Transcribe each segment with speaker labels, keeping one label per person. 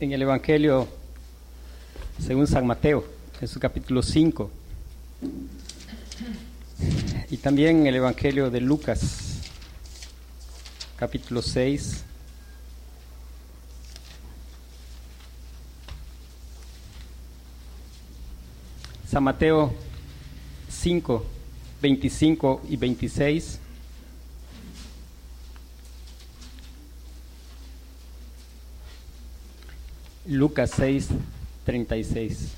Speaker 1: en el Evangelio según San Mateo, en su capítulo 5, y también en el Evangelio de Lucas, capítulo 6. San Mateo 5, 25 y 26. Lucas 6, 36.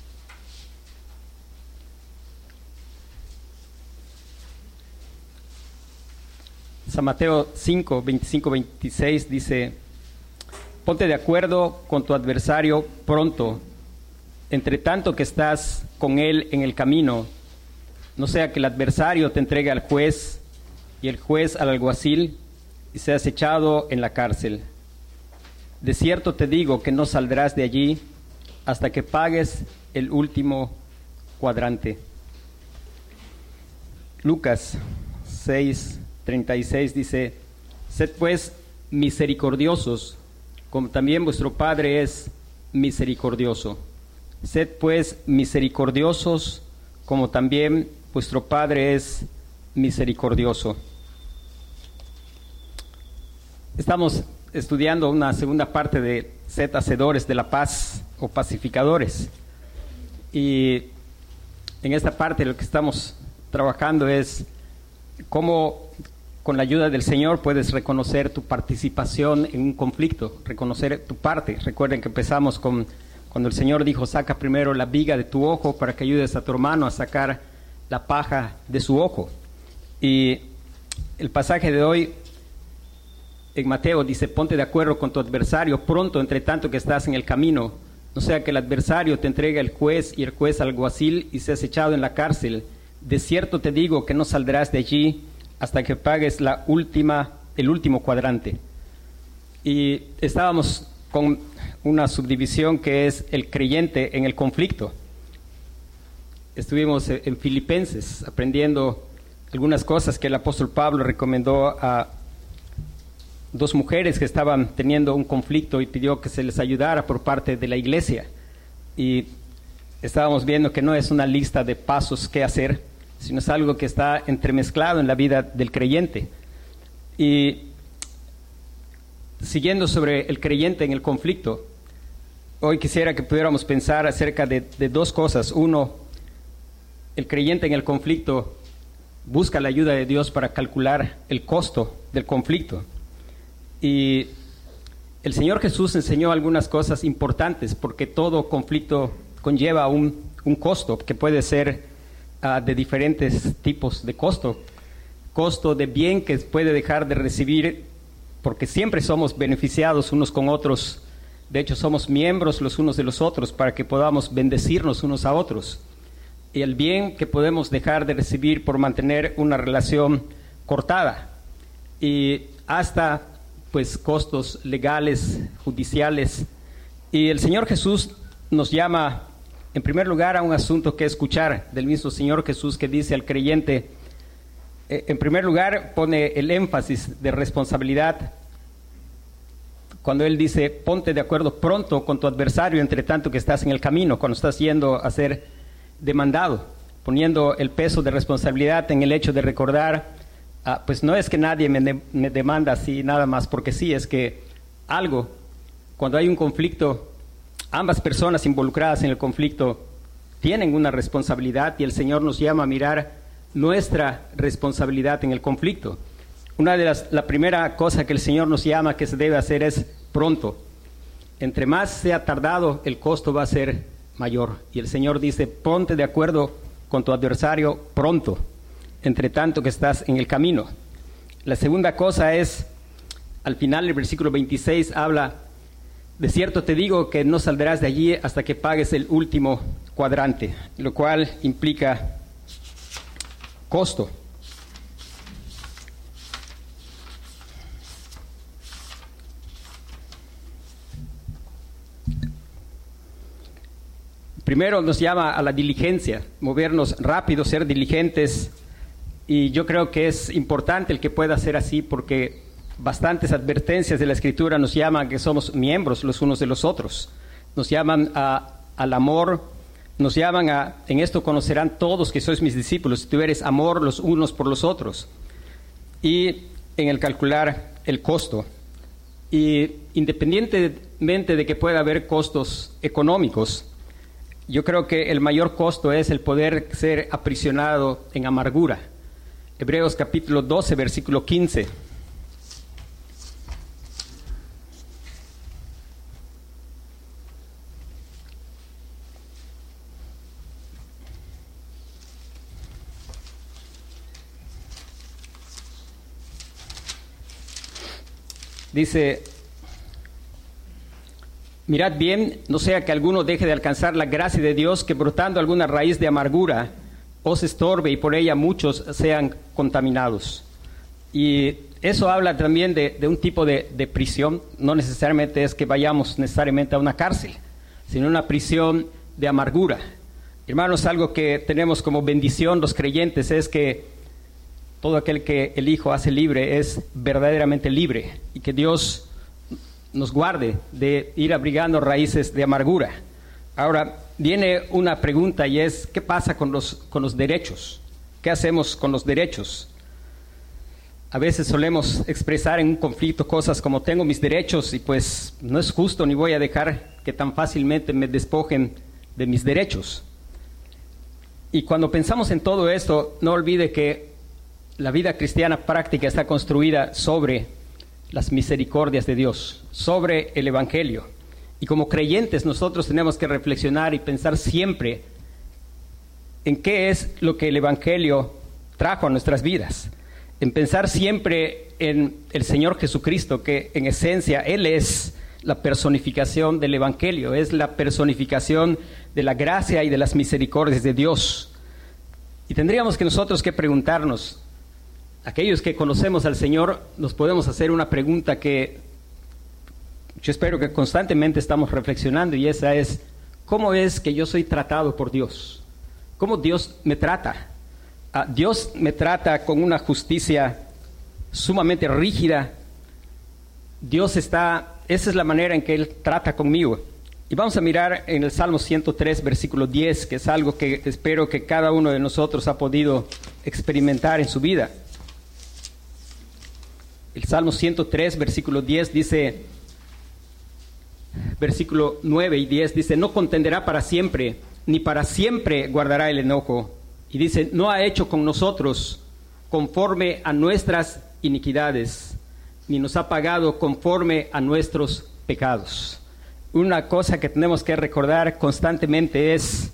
Speaker 1: San Mateo 5, 25, 26 dice, ponte de acuerdo con tu adversario pronto, entre tanto que estás con él en el camino, no sea que el adversario te entregue al juez y el juez al alguacil y seas echado en la cárcel. De cierto te digo que no saldrás de allí hasta que pagues el último cuadrante. Lucas 6, 36 dice, sed pues misericordiosos, como también vuestro Padre es misericordioso. Sed pues misericordiosos, como también vuestro Padre es misericordioso. Estamos estudiando una segunda parte de Sed Hacedores de la Paz o Pacificadores. Y en esta parte lo que estamos trabajando es cómo con la ayuda del Señor puedes reconocer tu participación en un conflicto, reconocer tu parte. Recuerden que empezamos con cuando el Señor dijo, saca primero la viga de tu ojo para que ayudes a tu hermano a sacar la paja de su ojo. Y el pasaje de hoy en Mateo dice, ponte de acuerdo con tu adversario pronto, entre tanto que estás en el camino, no sea que el adversario te entregue al juez y el juez al alguacil y seas echado en la cárcel. De cierto te digo que no saldrás de allí hasta que pagues la última, el último cuadrante. Y estábamos con una subdivisión que es el creyente en el conflicto. Estuvimos en Filipenses aprendiendo algunas cosas que el apóstol Pablo recomendó a dos mujeres que estaban teniendo un conflicto y pidió que se les ayudara por parte de la iglesia. Y estábamos viendo que no es una lista de pasos que hacer, sino es algo que está entremezclado en la vida del creyente. Y siguiendo sobre el creyente en el conflicto, hoy quisiera que pudiéramos pensar acerca de, de, dos cosas. Uno, el creyente en el conflicto busca la ayuda de Dios para calcular el costo del conflicto. Y el Señor Jesús enseñó algunas cosas importantes porque todo conflicto conlleva un, un costo que puede ser uh, de diferentes tipos de costo. Costo de bien que puede dejar de recibir, porque siempre somos beneficiados unos con otros. De hecho, somos miembros los unos de los otros para que podamos bendecirnos unos a otros. Y el bien que podemos dejar de recibir por mantener una relación cortada. Y hasta pues costos legales, judiciales. Y el Señor Jesús nos llama en primer lugar, a un asunto que escuchar del mismo Señor Jesús que dice al creyente, eh, en primer lugar, pone el énfasis de responsabilidad cuando Él dice, ponte de acuerdo pronto con tu adversario entre tanto que estás en el camino, cuando estás yendo a ser demandado, poniendo el peso de responsabilidad en el hecho de recordar, ah, pues no es que nadie me, de, me demanda así nada más, porque sí, es que algo, cuando hay un conflicto ambas personas involucradas en el conflicto tienen una responsabilidad y el Señor nos llama a mirar nuestra responsabilidad en el conflicto. Una de las, la primera cosa que el Señor nos llama que se debe hacer es pronto. Entre más sea tardado, el costo va a ser mayor. Y el Señor dice, ponte de acuerdo con tu adversario pronto, entre tanto que estás en el camino. La segunda cosa es, al final del versículo 26 habla de cierto te digo que no saldrás de allí hasta que pagues el último cuadrante, lo cual implica costo. Primero nos llama a la diligencia, movernos rápido, ser diligentes, y yo creo que es importante el que pueda ser así porque bastantes advertencias de la Escritura nos llaman que somos miembros los unos de los otros. nos llaman al amor, nos llaman a, en esto conocerán todos que sois mis discípulos, si tú eres amor los unos por los otros. Y en el calcular el costo. Y independientemente de que pueda haber costos económicos, yo creo que el mayor costo es el poder ser aprisionado en amargura. Hebreos capítulo 12, versículo 15. Dice, mirad bien, no sea que alguno deje de alcanzar la gracia de Dios, que brotando alguna raíz de amargura os estorbe y por ella muchos sean contaminados. Y eso habla también de, un tipo de, de, prisión, no necesariamente es que vayamos necesariamente a una cárcel, sino una prisión de amargura. Hermanos, algo que tenemos como bendición los creyentes es que todo aquel que el Hijo hace libre es verdaderamente libre y que Dios nos guarde de ir abrigando raíces de amargura. Ahora, viene una pregunta y es, ¿qué pasa con los, con los derechos? ¿Qué hacemos con los derechos? A veces solemos expresar en un conflicto cosas como tengo mis derechos y pues no es justo ni voy a dejar que tan fácilmente me despojen de mis derechos. Y cuando pensamos en todo esto, no olvide que la vida cristiana práctica está construida sobre las misericordias de Dios, sobre el Evangelio. Y como creyentes nosotros tenemos que reflexionar y pensar siempre en qué es lo que el Evangelio trajo a nuestras vidas. En pensar siempre en el Señor Jesucristo, que en esencia Él es la personificación del Evangelio, es la personificación de la gracia y de las misericordias de Dios. Y tendríamos que nosotros que preguntarnos, aquellos que conocemos al Señor nos podemos hacer una pregunta que yo espero que constantemente estamos reflexionando y esa es, ¿cómo es que yo soy tratado por Dios? ¿Cómo Dios me trata? Ah, Dios me trata con una justicia sumamente rígida. Dios está, esa es la manera en que Él trata conmigo. Y vamos a mirar en el Salmo 103, versículo 10, que es algo que espero que cada uno de nosotros ha podido experimentar en su vida. El Salmo 103, versículo 10 dice, versículo 9 y 10 dice, no contenderá para siempre, ni para siempre guardará el enojo. Y dice, no ha hecho con nosotros conforme a nuestras iniquidades, ni nos ha pagado conforme a nuestros pecados. Una cosa que tenemos que recordar constantemente es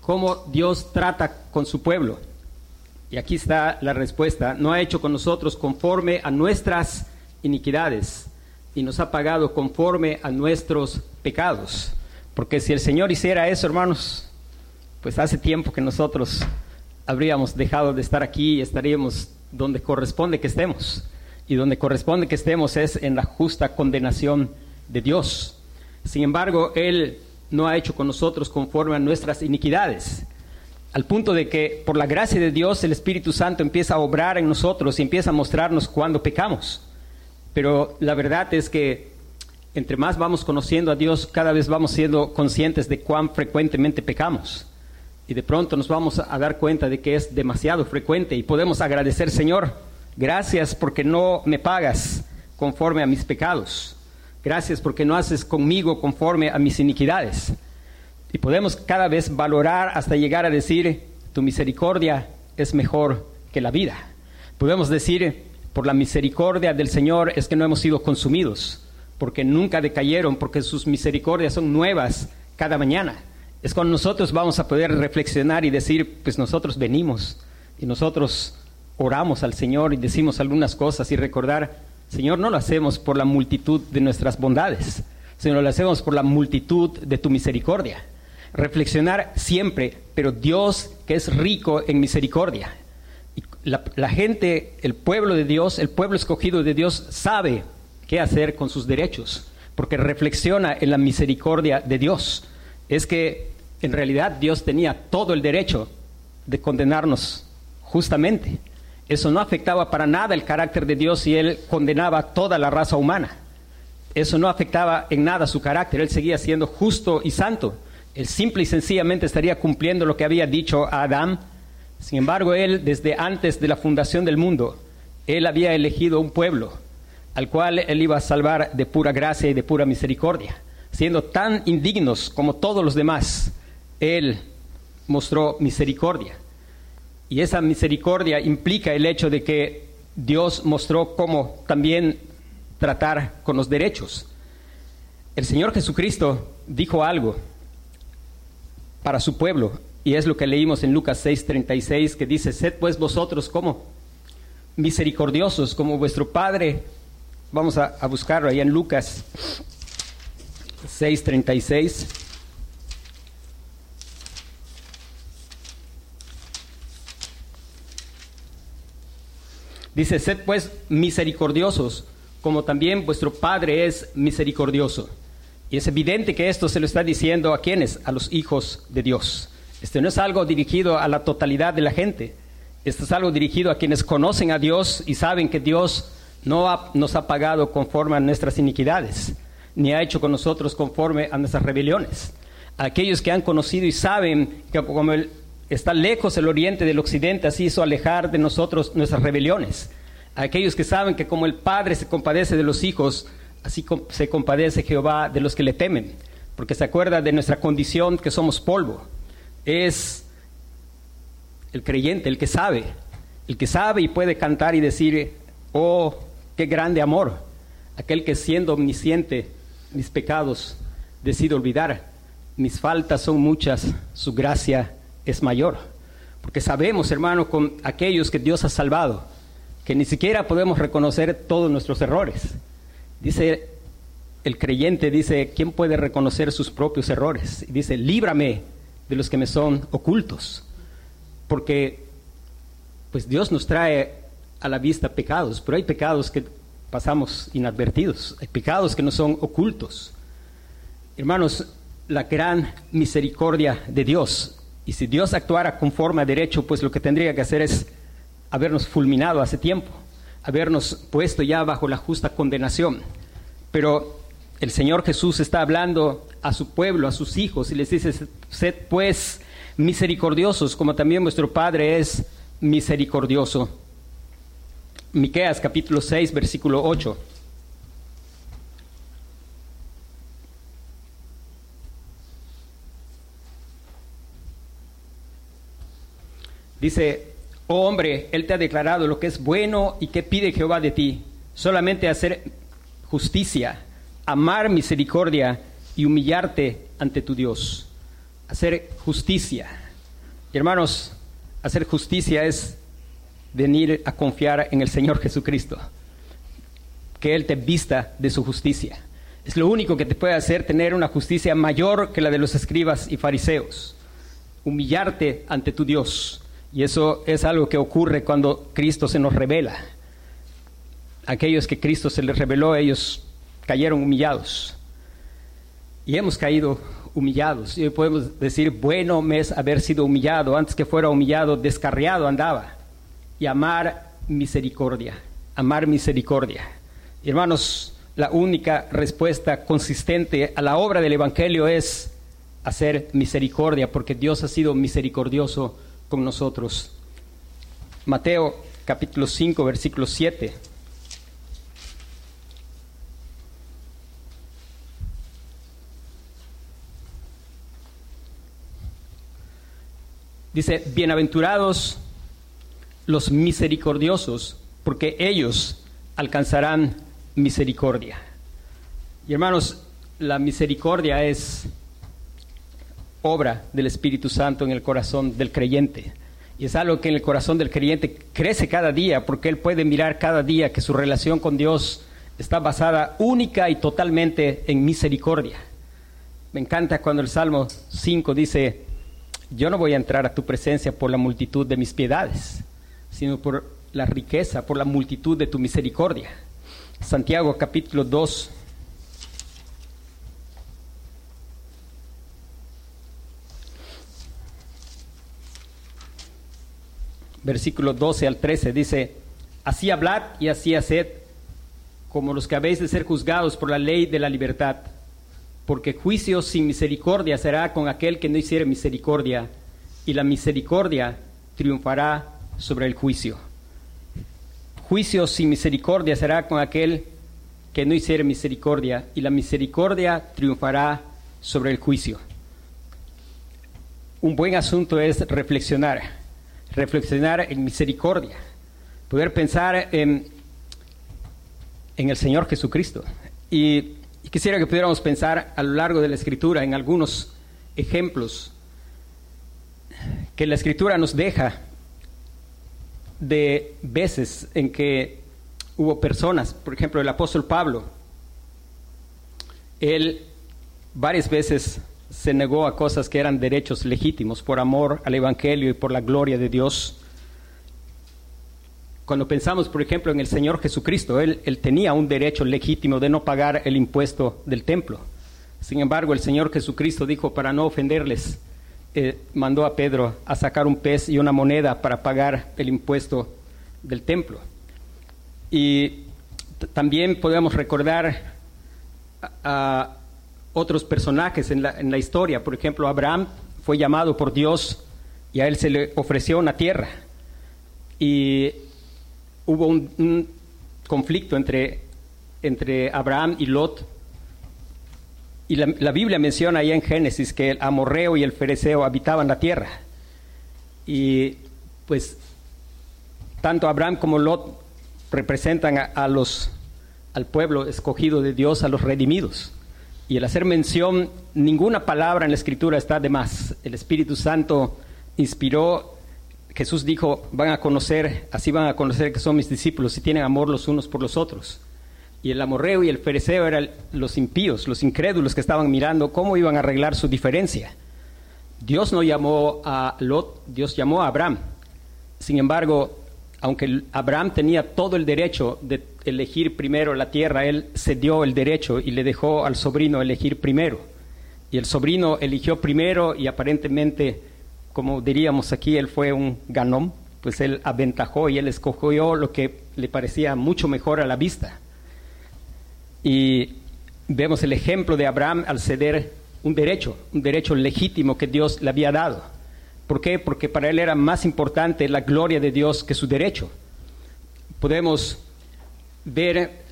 Speaker 1: cómo Dios trata con su pueblo. Y aquí está la respuesta. No ha hecho con nosotros conforme a nuestras iniquidades y nos ha pagado conforme a nuestros pecados. Porque si el Señor hiciera eso, hermanos, pues hace tiempo que nosotros habríamos dejado de estar aquí y estaríamos donde corresponde que estemos. Y donde corresponde que estemos es en la justa condenación de Dios. Sin embargo, Él no ha hecho con nosotros conforme a nuestras iniquidades al punto de que por la gracia de Dios el Espíritu Santo empieza a obrar en nosotros y empieza a mostrarnos cuando pecamos. Pero la verdad es que entre más vamos conociendo a Dios, cada vez vamos siendo conscientes de cuán frecuentemente pecamos. Y de pronto nos vamos a dar cuenta de que es demasiado frecuente y podemos agradecer, Señor, gracias porque no me pagas conforme a mis pecados. Gracias porque no haces conmigo conforme a mis iniquidades. Y podemos cada vez valorar hasta llegar a decir, tu misericordia es mejor que la vida. Podemos decir, por la misericordia del Señor es que no hemos sido consumidos, porque nunca decayeron, porque sus misericordias son nuevas cada mañana. Es cuando nosotros vamos a poder reflexionar y decir, pues nosotros venimos y nosotros oramos al Señor y decimos algunas cosas y recordar, Señor, no lo hacemos por la multitud de nuestras bondades, sino lo hacemos por la multitud de tu misericordia reflexionar siempre, pero Dios que es rico en misericordia. La, gente, el pueblo de Dios, el pueblo escogido de Dios sabe qué hacer con sus derechos, porque reflexiona en la misericordia de Dios. Es que en realidad Dios tenía todo el derecho de condenarnos justamente. Eso no afectaba para nada el carácter de Dios y Él condenaba a toda la raza humana. eso no afectaba en nada su carácter, él seguía siendo justo y santo. Él simple y sencillamente estaría cumpliendo lo que había dicho a Adán. Sin embargo, él, desde antes de la fundación del mundo, él había elegido un pueblo al cual él iba a salvar de pura gracia y de pura misericordia. Siendo tan indignos como todos los demás, él mostró misericordia. Y esa misericordia implica el hecho de que Dios mostró cómo también tratar con los derechos. El Señor Jesucristo dijo algo para su pueblo, y es lo que leímos en Lucas 6:36, que dice, sed pues vosotros como misericordiosos, como vuestro Padre. Vamos a, buscarlo ahí en Lucas 6:36. Dice, sed pues misericordiosos, como también vuestro Padre es misericordioso. Y es evidente que esto se lo está diciendo a quienes, a los hijos de Dios. Este no es algo dirigido a la totalidad de la gente. Esto es algo dirigido a quienes conocen a Dios y saben que Dios no nos ha pagado conforme a nuestras iniquidades, ni ha hecho con nosotros conforme a nuestras rebeliones. aquellos que han conocido y saben que como está lejos el oriente del occidente, así hizo alejar de nosotros nuestras rebeliones. aquellos que saben que como el Padre se compadece de los hijos, así se compadece Jehová de los que le temen, porque se acuerda de nuestra condición que somos polvo. Es el creyente, el que sabe, el que sabe y puede cantar y decir, oh, qué grande amor, aquel que siendo omnisciente mis pecados decide olvidar, mis faltas son muchas, su gracia es mayor. Porque sabemos, hermano, con aquellos que Dios ha salvado, que ni siquiera podemos reconocer todos nuestros errores. Dice el creyente, dice, ¿quién puede reconocer sus propios errores? Y dice, líbrame de los que me son ocultos. Porque pues Dios nos trae a la vista pecados, pero hay pecados que pasamos inadvertidos, hay pecados que no son ocultos. Hermanos, la gran misericordia de Dios y si Dios actuara conforme a derecho, pues lo que tendría que hacer es habernos fulminado hace tiempo, habernos puesto ya bajo la justa condenación. Pero el Señor Jesús está hablando a su pueblo, a sus hijos, y les dice, sed pues misericordiosos, como también vuestro Padre es misericordioso. Miqueas capítulo 6, versículo 8. Dice, oh hombre, Él te ha declarado lo que es bueno y que pide Jehová de ti, solamente hacer justicia, amar misericordia y humillarte ante tu Dios. Hacer justicia. hermanos, hacer justicia es venir a confiar en el Señor Jesucristo, que Él te vista de su justicia. Es lo único que te puede hacer tener una justicia mayor que la de los escribas y fariseos. Humillarte ante tu Dios y eso es algo que ocurre cuando Cristo se nos revela. Aquellos que Cristo se les reveló, ellos cayeron humillados. Y hemos caído humillados. Y podemos decir, bueno me es haber sido humillado. Antes que fuera humillado, descarriado andaba. Y amar misericordia. Amar misericordia. hermanos, la única respuesta consistente a la obra del Evangelio es hacer misericordia, porque Dios ha sido misericordioso con nosotros. Mateo capítulo 5, versículo 7. Dice, bienaventurados los misericordiosos, porque ellos alcanzarán misericordia. Y hermanos, la misericordia es obra del Espíritu Santo en el corazón del creyente. Y es algo que en el corazón del creyente crece cada día, porque él puede mirar cada día que su relación con Dios está basada única y totalmente en misericordia. Me encanta cuando el Salmo 5 dice, yo no voy a entrar a tu presencia por la multitud de mis piedades, sino por la riqueza, por la multitud de tu misericordia. Santiago capítulo 2, versículos 12 al 13, dice, así hablad y así haced como los que habéis de ser juzgados por la ley de la libertad, porque juicio sin misericordia será con aquel que no hiciere misericordia, y la misericordia triunfará sobre el juicio. Juicio sin misericordia será con aquel que no hiciere misericordia, y la misericordia triunfará sobre el juicio. Un buen asunto es reflexionar, reflexionar en misericordia, poder pensar en, en el Señor Jesucristo. Y, y quisiera que pudiéramos pensar a lo largo de la Escritura en algunos ejemplos que la Escritura nos deja de veces en que hubo personas, por ejemplo, el apóstol Pablo, él varias veces se negó a cosas que eran derechos legítimos por amor al Evangelio y por la gloria de Dios. Cuando pensamos, por ejemplo, en el Señor Jesucristo, él, tenía un derecho legítimo de no pagar el impuesto del templo. Sin embargo, el Señor Jesucristo dijo, para no ofenderles, eh, mandó a Pedro a sacar un pez y una moneda para pagar el impuesto del templo. Y también podemos recordar a, otros personajes en la, historia. Por ejemplo, Abraham fue llamado por Dios y a él se le ofreció una tierra. Y hubo un, conflicto entre, entre Abraham y Lot y la, la, Biblia menciona ahí en Génesis que el amorreo y el fereceo habitaban la tierra. Y pues tanto Abraham como Lot representan a los, al pueblo escogido de Dios, a los redimidos. Y el hacer mención, ninguna palabra en la escritura está de más. El Espíritu Santo inspiró, Jesús dijo, van a conocer, así van a conocer que son mis discípulos, si tienen amor los unos por los otros. Y el amorreo y el fereceo eran los impíos, los incrédulos que estaban mirando cómo iban a arreglar su diferencia. Dios no llamó a Lot, Dios llamó a Abraham. Sin embargo, aunque Abraham tenía todo el derecho de elegir primero la tierra, él cedió el derecho y le dejó al sobrino elegir primero. Y el sobrino eligió primero y aparentemente, como diríamos aquí, él fue un ganón, pues él aventajó y él escogió lo que le parecía mucho mejor a la vista. Y vemos el ejemplo de Abraham al ceder un derecho, un derecho legítimo que Dios le había dado. ¿Por qué? Porque para él era más importante la gloria de Dios que su derecho. Podemos ver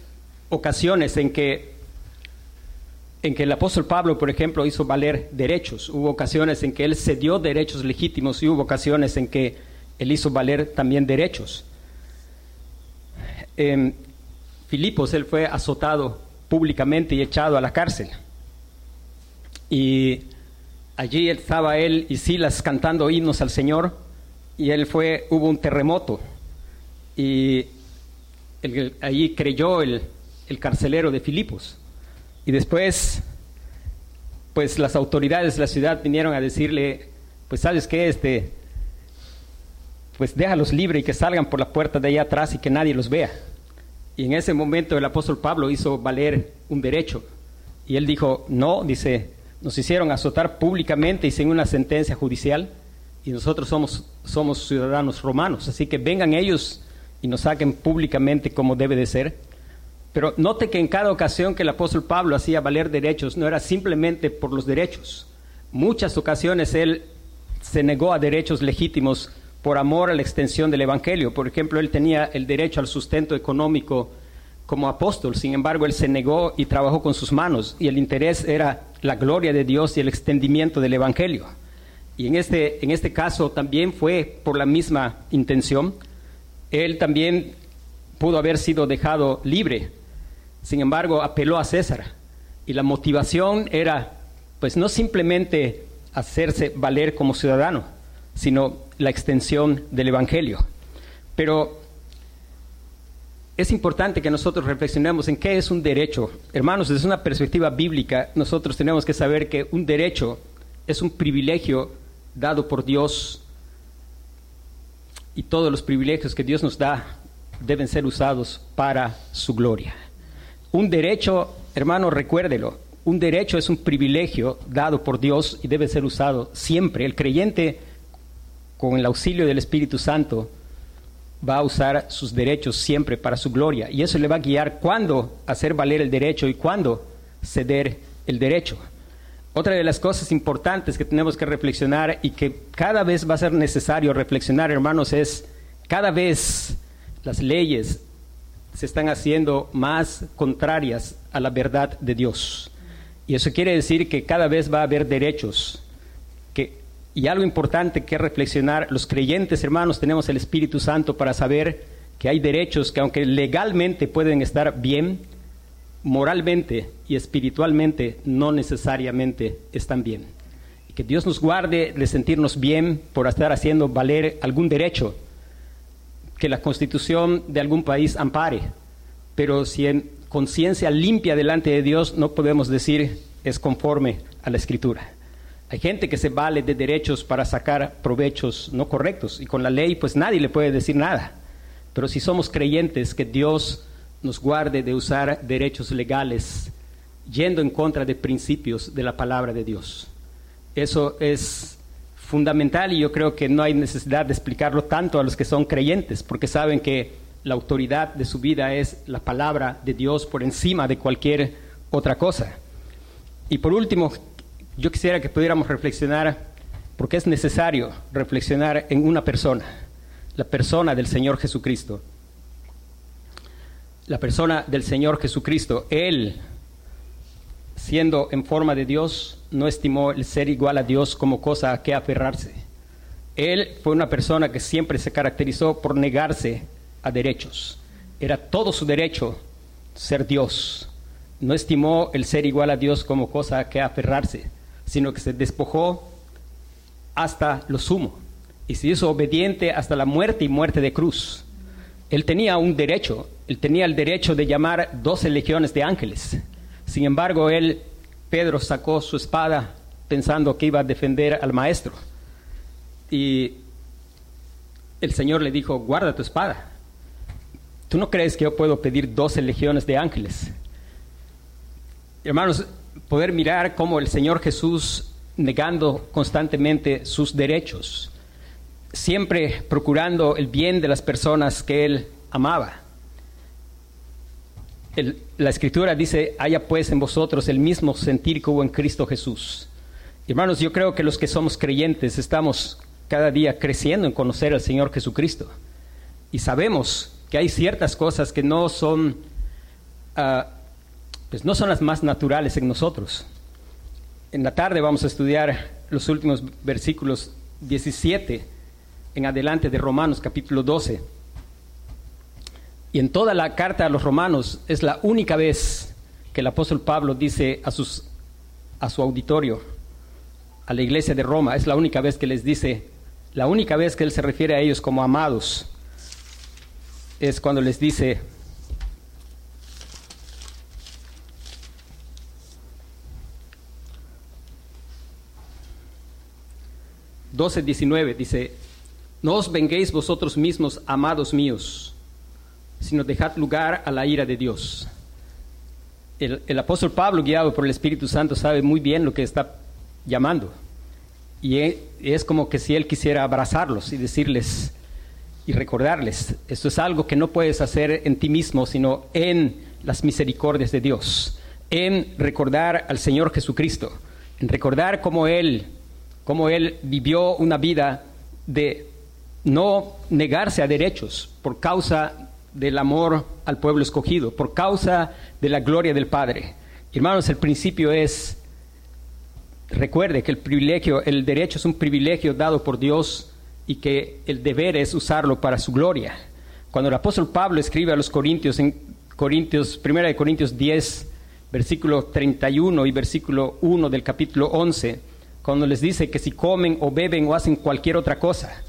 Speaker 1: ocasiones en que, en que el apóstol Pablo, por ejemplo, hizo valer derechos. Hubo ocasiones en que él cedió derechos legítimos y hubo ocasiones en que él hizo valer también derechos. En Filipos, él fue azotado públicamente y echado a la cárcel. Y allí estaba él y Silas cantando himnos al Señor y él fue, hubo un terremoto y allí creyó el, el carcelero de Filipos. Y después, pues las autoridades de la ciudad vinieron a decirle, pues sabes qué, este, pues déjalos libres y que salgan por la puerta de allá atrás y que nadie los vea. Y en ese momento el apóstol Pablo hizo valer un derecho. Y él dijo, no, dice, nos hicieron azotar públicamente y sin una sentencia judicial. Y nosotros somos, somos ciudadanos romanos. Así que vengan ellos y nos saquen públicamente como debe de ser. Pero note que en cada ocasión que el apóstol Pablo hacía valer derechos, no era simplemente por los derechos. Muchas ocasiones él se negó a derechos legítimos por amor a la extensión del Evangelio. Por ejemplo, él tenía el derecho al sustento económico como apóstol, sin embargo, él se negó y trabajó con sus manos, y el interés era la gloria de Dios y el extendimiento del Evangelio. Y en este, en este caso también fue por la misma intención. Él también pudo haber sido dejado libre, sin embargo, apeló a César. Y la motivación era, pues, no simplemente hacerse valer como ciudadano, sino la extensión del Evangelio. Pero es importante que nosotros reflexionemos en qué es un derecho. Hermanos, desde una perspectiva bíblica, nosotros tenemos que saber que un derecho es un privilegio dado por Dios y todos los privilegios que Dios nos da deben ser usados para su gloria. Un derecho, hermano, recuérdelo, un derecho es un privilegio dado por Dios y debe ser usado siempre. El creyente con el auxilio del Espíritu Santo, va a usar sus derechos siempre para su gloria. Y eso le va a guiar cuándo hacer valer el derecho y cuándo ceder el derecho. Otra de las cosas importantes que tenemos que reflexionar y que cada vez va a ser necesario reflexionar, hermanos, es cada vez las leyes se están haciendo más contrarias a la verdad de Dios. Y eso quiere decir que cada vez va a haber derechos. Que, y algo importante que reflexionar, los creyentes hermanos tenemos el Espíritu Santo para saber que hay derechos que aunque legalmente pueden estar bien, moralmente y espiritualmente no necesariamente están bien. Y que Dios nos guarde de sentirnos bien por estar haciendo valer algún derecho que la constitución de algún país ampare. Pero si en conciencia limpia delante de Dios no podemos decir es conforme a la escritura. Hay gente que se vale de derechos para sacar provechos no correctos y con la ley pues nadie le puede decir nada. Pero si somos creyentes que Dios nos guarde de usar derechos legales yendo en contra de principios de la palabra de Dios. Eso es fundamental y yo creo que no hay necesidad de explicarlo tanto a los que son creyentes, porque saben que la autoridad de su vida es la palabra de Dios por encima de cualquier otra cosa. Y por último, yo quisiera que pudiéramos reflexionar, porque es necesario reflexionar en una persona, la persona del Señor Jesucristo la persona del Señor Jesucristo. Él, siendo en forma de Dios, no estimó el ser igual a Dios como cosa a que aferrarse. Él fue una persona que siempre se caracterizó por negarse a derechos. Era todo su derecho ser Dios. No estimó el ser igual a Dios como cosa a que aferrarse, sino que se despojó hasta lo sumo y se hizo obediente hasta la muerte y muerte de cruz. Él tenía un derecho, él tenía el derecho de llamar doce legiones de ángeles. Sin embargo, él, Pedro, sacó su espada pensando que iba a defender al maestro. Y el Señor le dijo, guarda tu espada. ¿Tú no crees que yo puedo pedir doce legiones de ángeles? Hermanos, poder mirar cómo el Señor Jesús, negando constantemente sus derechos, siempre procurando el bien de las personas que él amaba. La escritura dice, haya pues en vosotros el mismo sentir que en Cristo Jesús. Hermanos, yo creo que los que somos creyentes estamos cada día creciendo en conocer al Señor Jesucristo. Y sabemos que hay ciertas cosas que no son, ah, pues no son las más naturales en nosotros. En la tarde vamos a estudiar los últimos versículos 17 en adelante de Romanos capítulo 12. Y en toda la carta a los romanos es la única vez que el apóstol Pablo dice a, sus, a su auditorio, a la iglesia de Roma, es la única vez que les dice, la única vez que él se refiere a ellos como amados, es cuando les dice, ...12, 19, dice... No os venguéis vosotros mismos, amados míos, sino dejad lugar a la ira de Dios. El, apóstol Pablo, guiado por el Espíritu Santo, sabe muy bien lo que está llamando. Y e, es como que si él quisiera abrazarlos y decirles y recordarles, esto es algo que no puedes hacer en ti mismo, sino en las misericordias de Dios, en recordar al Señor Jesucristo, en recordar cómo Él, cómo Él vivió una vida de no negarse a derechos por causa del amor al pueblo escogido, por causa de la gloria del Padre. Hermanos, el principio es, recuerde que el privilegio, el derecho es un privilegio dado por Dios y que el deber es usarlo para su gloria. Cuando el apóstol Pablo escribe a los Corintios en Corintios, primera de Corintios 10, versículo 31 y versículo 1 del capítulo 11, cuando les dice que si comen o beben o hacen cualquier otra cosa,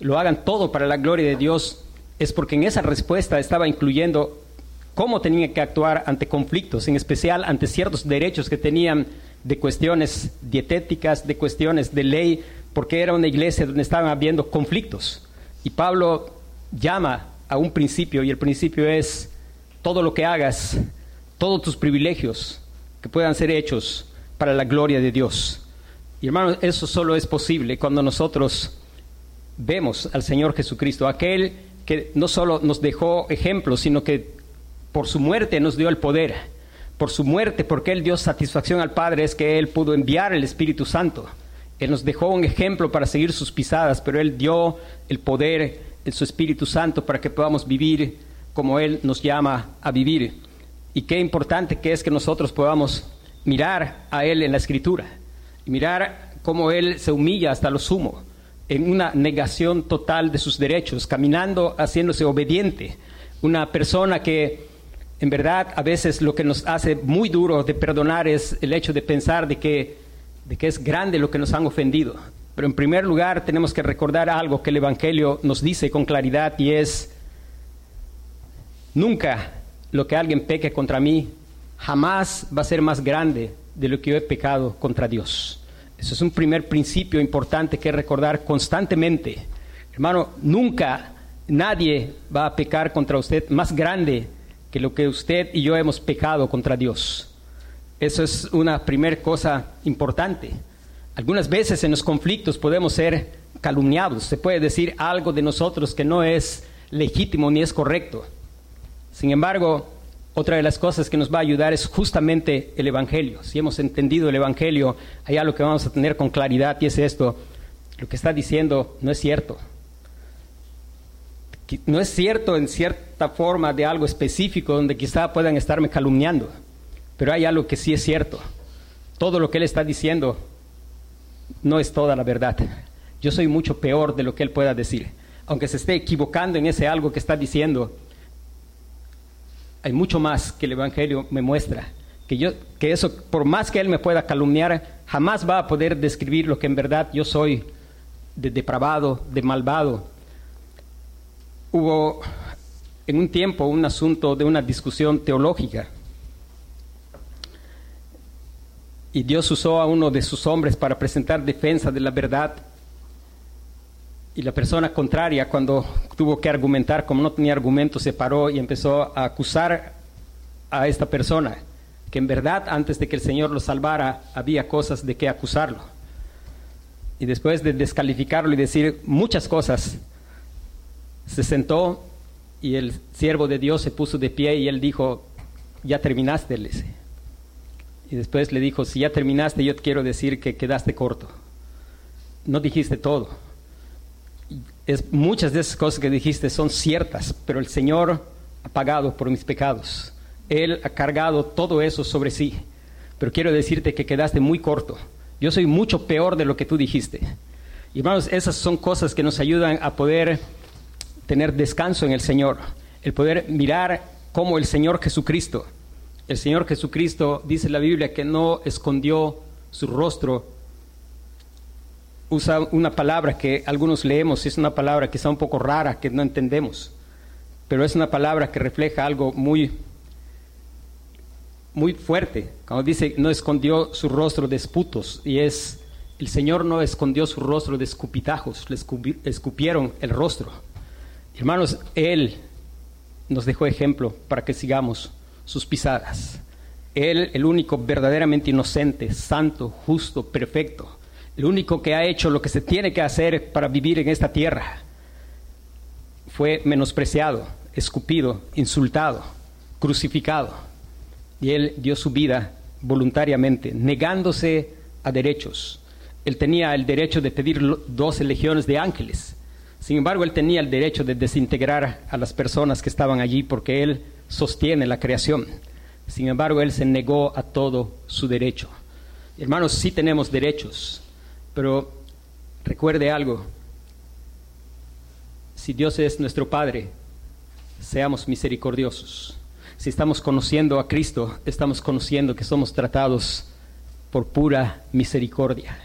Speaker 1: lo hagan todo para la gloria de Dios, es porque en esa respuesta estaba incluyendo cómo tenían que actuar ante conflictos, en especial ante ciertos derechos que tenían de cuestiones dietéticas, de cuestiones de ley, porque era una iglesia donde estaban habiendo conflictos. Y Pablo llama a un principio, y el principio es todo lo que hagas, todos tus privilegios que puedan ser hechos para la gloria de Dios. Y hermanos, eso solo es posible cuando nosotros vemos al Señor Jesucristo, aquel que no solo nos dejó ejemplos, sino que por su muerte nos dio el poder. Por su muerte, porque Él dio satisfacción al Padre, es que Él pudo enviar el Espíritu Santo. Él nos dejó un ejemplo para seguir sus pisadas, pero Él dio el poder en su Espíritu Santo para que podamos vivir como Él nos llama a vivir. Y qué importante que es que nosotros podamos mirar a Él en la Escritura y mirar cómo Él se humilla hasta lo sumo, en una negación total de sus derechos, caminando, haciéndose obediente. Una persona que en verdad a veces lo que nos hace muy duro de perdonar es el hecho de pensar de que, de que es grande lo que nos han ofendido. Pero en primer lugar tenemos que recordar algo que el Evangelio nos dice con claridad y es, nunca lo que alguien peque contra mí jamás va a ser más grande de lo que yo he pecado contra Dios. Eso es un primer principio importante que recordar constantemente. Hermano, nunca nadie va a pecar contra usted más grande que lo que usted y yo hemos pecado contra Dios. Eso es una primera cosa importante. Algunas veces en los conflictos podemos ser calumniados, se puede decir algo de nosotros que no es legítimo ni es correcto. Sin embargo, otra de las cosas que nos va a ayudar es justamente el Evangelio. Si hemos entendido el Evangelio, hay algo que vamos a tener con claridad y es esto. Lo que está diciendo no es cierto. No es cierto en cierta forma de algo específico donde quizá puedan estarme calumniando, pero hay algo que sí es cierto. Todo lo que él está diciendo no es toda la verdad. Yo soy mucho peor de lo que él pueda decir. Aunque se esté equivocando en ese algo que está diciendo, hay mucho más que el Evangelio me muestra. Que, yo, que eso, por más que Él me pueda calumniar, jamás va a poder describir lo que en verdad yo soy de depravado, de malvado. Hubo en un tiempo un asunto de una discusión teológica. Y Dios usó a uno de sus hombres para presentar defensa de la verdad y la persona contraria, cuando tuvo que argumentar, como no tenía argumento, se paró y empezó a acusar a esta persona, que en verdad antes de que el Señor lo salvara había cosas de que acusarlo. Y después de descalificarlo y decir muchas cosas, se sentó y el siervo de Dios se puso de pie y él dijo, ya terminaste, Y después le dijo, si ya terminaste, yo quiero decir que quedaste corto. No dijiste todo es, muchas de esas cosas que dijiste son ciertas, pero el Señor ha pagado por mis pecados. Él ha cargado todo eso sobre sí. Pero quiero decirte que quedaste muy corto. Yo soy mucho peor de lo que tú dijiste. Y hermanos, esas son cosas que nos ayudan a poder tener descanso en el Señor. El poder mirar como el Señor Jesucristo. El Señor Jesucristo dice en la Biblia que no escondió su rostro usa una palabra que algunos leemos, es una palabra está un poco rara, que no entendemos, pero es una palabra que refleja algo muy, muy fuerte. Cuando dice, no escondió su rostro de esputos, y es, el Señor no escondió su rostro de escupitajos, le escupieron el rostro. Hermanos, Él nos dejó ejemplo para que sigamos sus pisadas. Él, el único verdaderamente inocente, santo, justo, perfecto el único que ha hecho lo que se tiene que hacer para vivir en esta tierra, fue menospreciado, escupido, insultado, crucificado. Y él dio su vida voluntariamente, negándose a derechos. Él tenía el derecho de pedir doce legiones de ángeles. Sin embargo, él tenía el derecho de desintegrar a las personas que estaban allí porque él sostiene la creación. Sin embargo, él se negó a todo su derecho. Hermanos, sí tenemos derechos, pero recuerde algo, si Dios es nuestro Padre, seamos misericordiosos. Si estamos conociendo a Cristo, estamos conociendo que somos tratados por pura misericordia.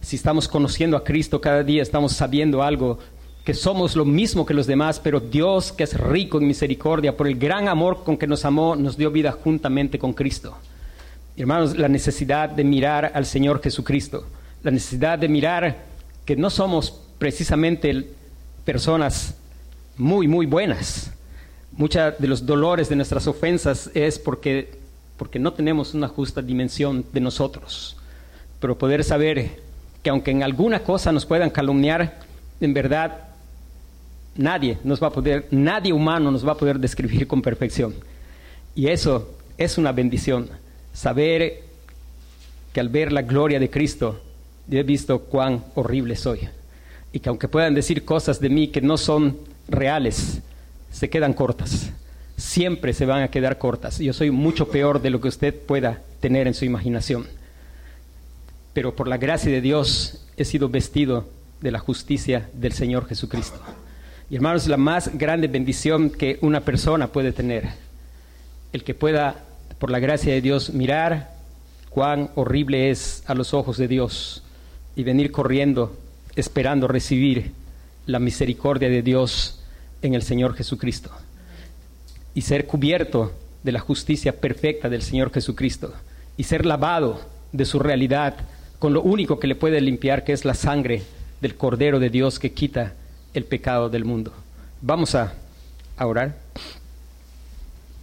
Speaker 1: Si estamos conociendo a Cristo cada día, estamos sabiendo algo, que somos lo mismo que los demás, pero Dios, que es rico en misericordia, por el gran amor con que nos amó, nos dio vida juntamente con Cristo. Hermanos, la necesidad de mirar al Señor Jesucristo la necesidad de mirar que no somos precisamente personas muy, muy buenas. Muchos de los dolores de nuestras ofensas es porque, porque no tenemos una justa dimensión de nosotros. Pero poder saber que aunque en alguna cosa nos puedan calumniar, en verdad Nadie nos va a poder, nadie humano nos va a poder describir con perfección. Y eso es una bendición, saber que al ver la gloria de Cristo, yo he visto cuán horrible soy. Y que aunque puedan decir cosas de mí que no son reales, se quedan cortas. Siempre se van a quedar cortas. Yo soy mucho peor de lo que usted pueda tener en su imaginación. Pero por la gracia de Dios he sido vestido de la justicia del Señor Jesucristo. Y hermanos, la más grande bendición que una persona puede tener, el que pueda, por la gracia de Dios, mirar cuán horrible es a los ojos de Dios y venir corriendo esperando recibir la misericordia de Dios en el Señor Jesucristo y ser cubierto de la justicia perfecta del Señor Jesucristo y ser lavado de su realidad con lo único que le puede limpiar, que es la sangre del Cordero de Dios que quita el pecado del mundo. Vamos a, a orar.